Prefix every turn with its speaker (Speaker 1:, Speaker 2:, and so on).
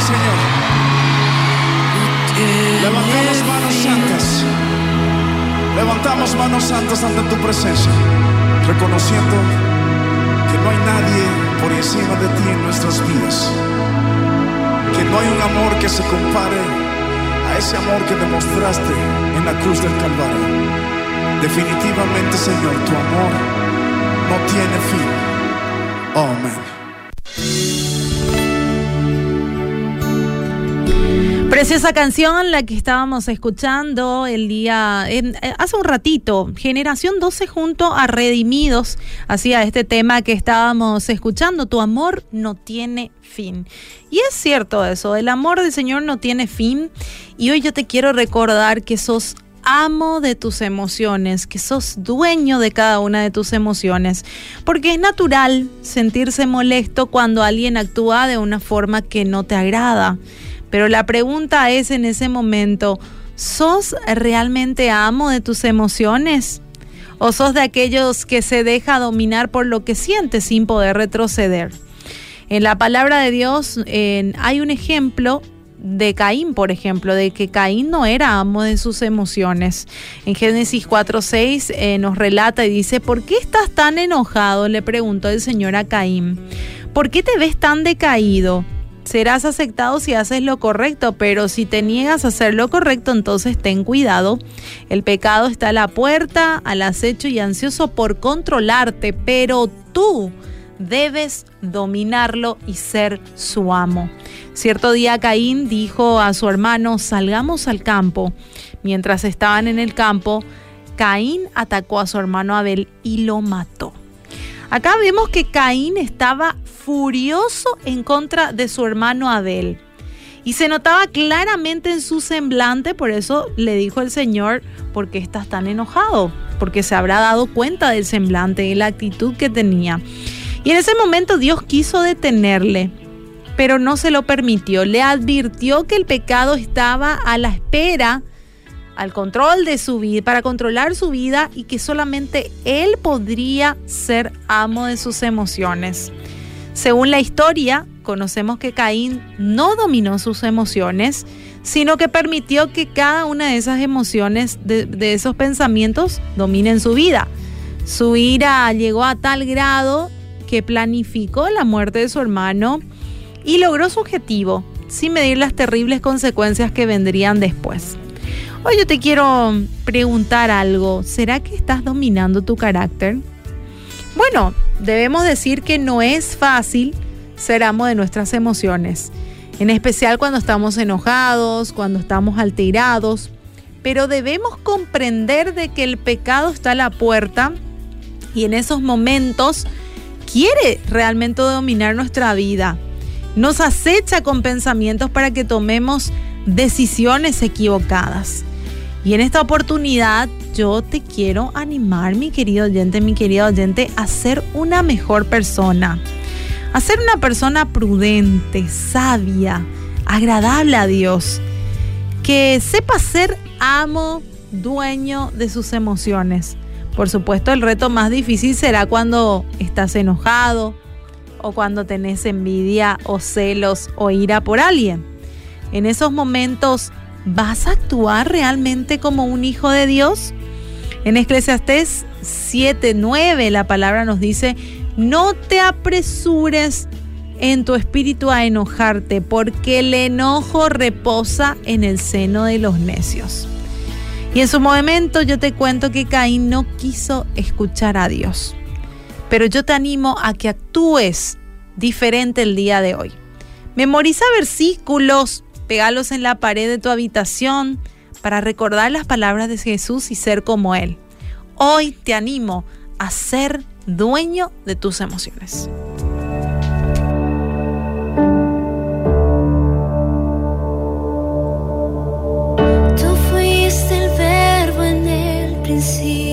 Speaker 1: Señor. Levantamos manos santas. Levantamos manos santas ante tu presencia, reconociendo que no hay nadie por encima de ti en nuestras vidas. Que no hay un amor que se compare a ese amor que demostraste en la cruz del Calvario. Definitivamente, Señor, tu amor no tiene fin. Amén.
Speaker 2: Preciosa canción la que estábamos escuchando el día, eh, hace un ratito, Generación 12 junto a Redimidos, hacía este tema que estábamos escuchando, Tu amor no tiene fin. Y es cierto eso, el amor del Señor no tiene fin. Y hoy yo te quiero recordar que sos amo de tus emociones, que sos dueño de cada una de tus emociones, porque es natural sentirse molesto cuando alguien actúa de una forma que no te agrada. Pero la pregunta es en ese momento, ¿sos realmente amo de tus emociones? ¿O sos de aquellos que se deja dominar por lo que siente sin poder retroceder? En la palabra de Dios hay un ejemplo de Caín, por ejemplo, de que Caín no era amo de sus emociones. En Génesis 4:6 eh, nos relata y dice, ¿por qué estás tan enojado? Le preguntó el Señor a Caín. ¿Por qué te ves tan decaído? Serás aceptado si haces lo correcto, pero si te niegas a hacer lo correcto, entonces ten cuidado. El pecado está a la puerta, al acecho y ansioso por controlarte, pero tú debes dominarlo y ser su amo. Cierto día Caín dijo a su hermano, salgamos al campo. Mientras estaban en el campo, Caín atacó a su hermano Abel y lo mató. Acá vemos que Caín estaba furioso en contra de su hermano Abel. Y se notaba claramente en su semblante, por eso le dijo el Señor, ¿por qué estás tan enojado? Porque se habrá dado cuenta del semblante y la actitud que tenía. Y en ese momento Dios quiso detenerle, pero no se lo permitió. Le advirtió que el pecado estaba a la espera al control de su vida, para controlar su vida y que solamente él podría ser amo de sus emociones. Según la historia, conocemos que Caín no dominó sus emociones, sino que permitió que cada una de esas emociones, de, esos pensamientos, dominen su vida. Su ira llegó a tal grado que planificó la muerte de su hermano y logró su objetivo, sin medir las terribles consecuencias que vendrían después. Hoy yo te quiero preguntar algo. ¿Será que estás dominando tu carácter? Bueno, debemos decir que no es fácil ser amo de nuestras emociones, en especial cuando estamos enojados, cuando estamos alterados, pero debemos comprender de que el pecado está a la puerta y en esos momentos quiere realmente dominar nuestra vida. Nos acecha con pensamientos para que tomemos decisiones equivocadas. Y en esta oportunidad yo te quiero animar, mi querido oyente, mi querido oyente, a ser una mejor persona. A ser una persona prudente, sabia, agradable a Dios. Que sepa ser amo, dueño de sus emociones. Por supuesto, el reto más difícil será cuando estás enojado o cuando tenés envidia o celos o ira por alguien. En esos momentos ¿vas a actuar realmente como un hijo de Dios? En Eclesiastés 7:9 la palabra nos dice, no te apresures en tu espíritu a enojarte, porque el enojo reposa en el seno de los necios. Y en su momento yo te cuento que Caín no quiso escuchar a Dios. Pero yo te animo a que actúes diferente el día de hoy. Memoriza versículos pegalos en la pared de tu habitación para recordar las palabras de Jesús y ser como Él. Hoy te animo a ser dueño de tus emociones.
Speaker 3: Tú fuiste el verbo en el principio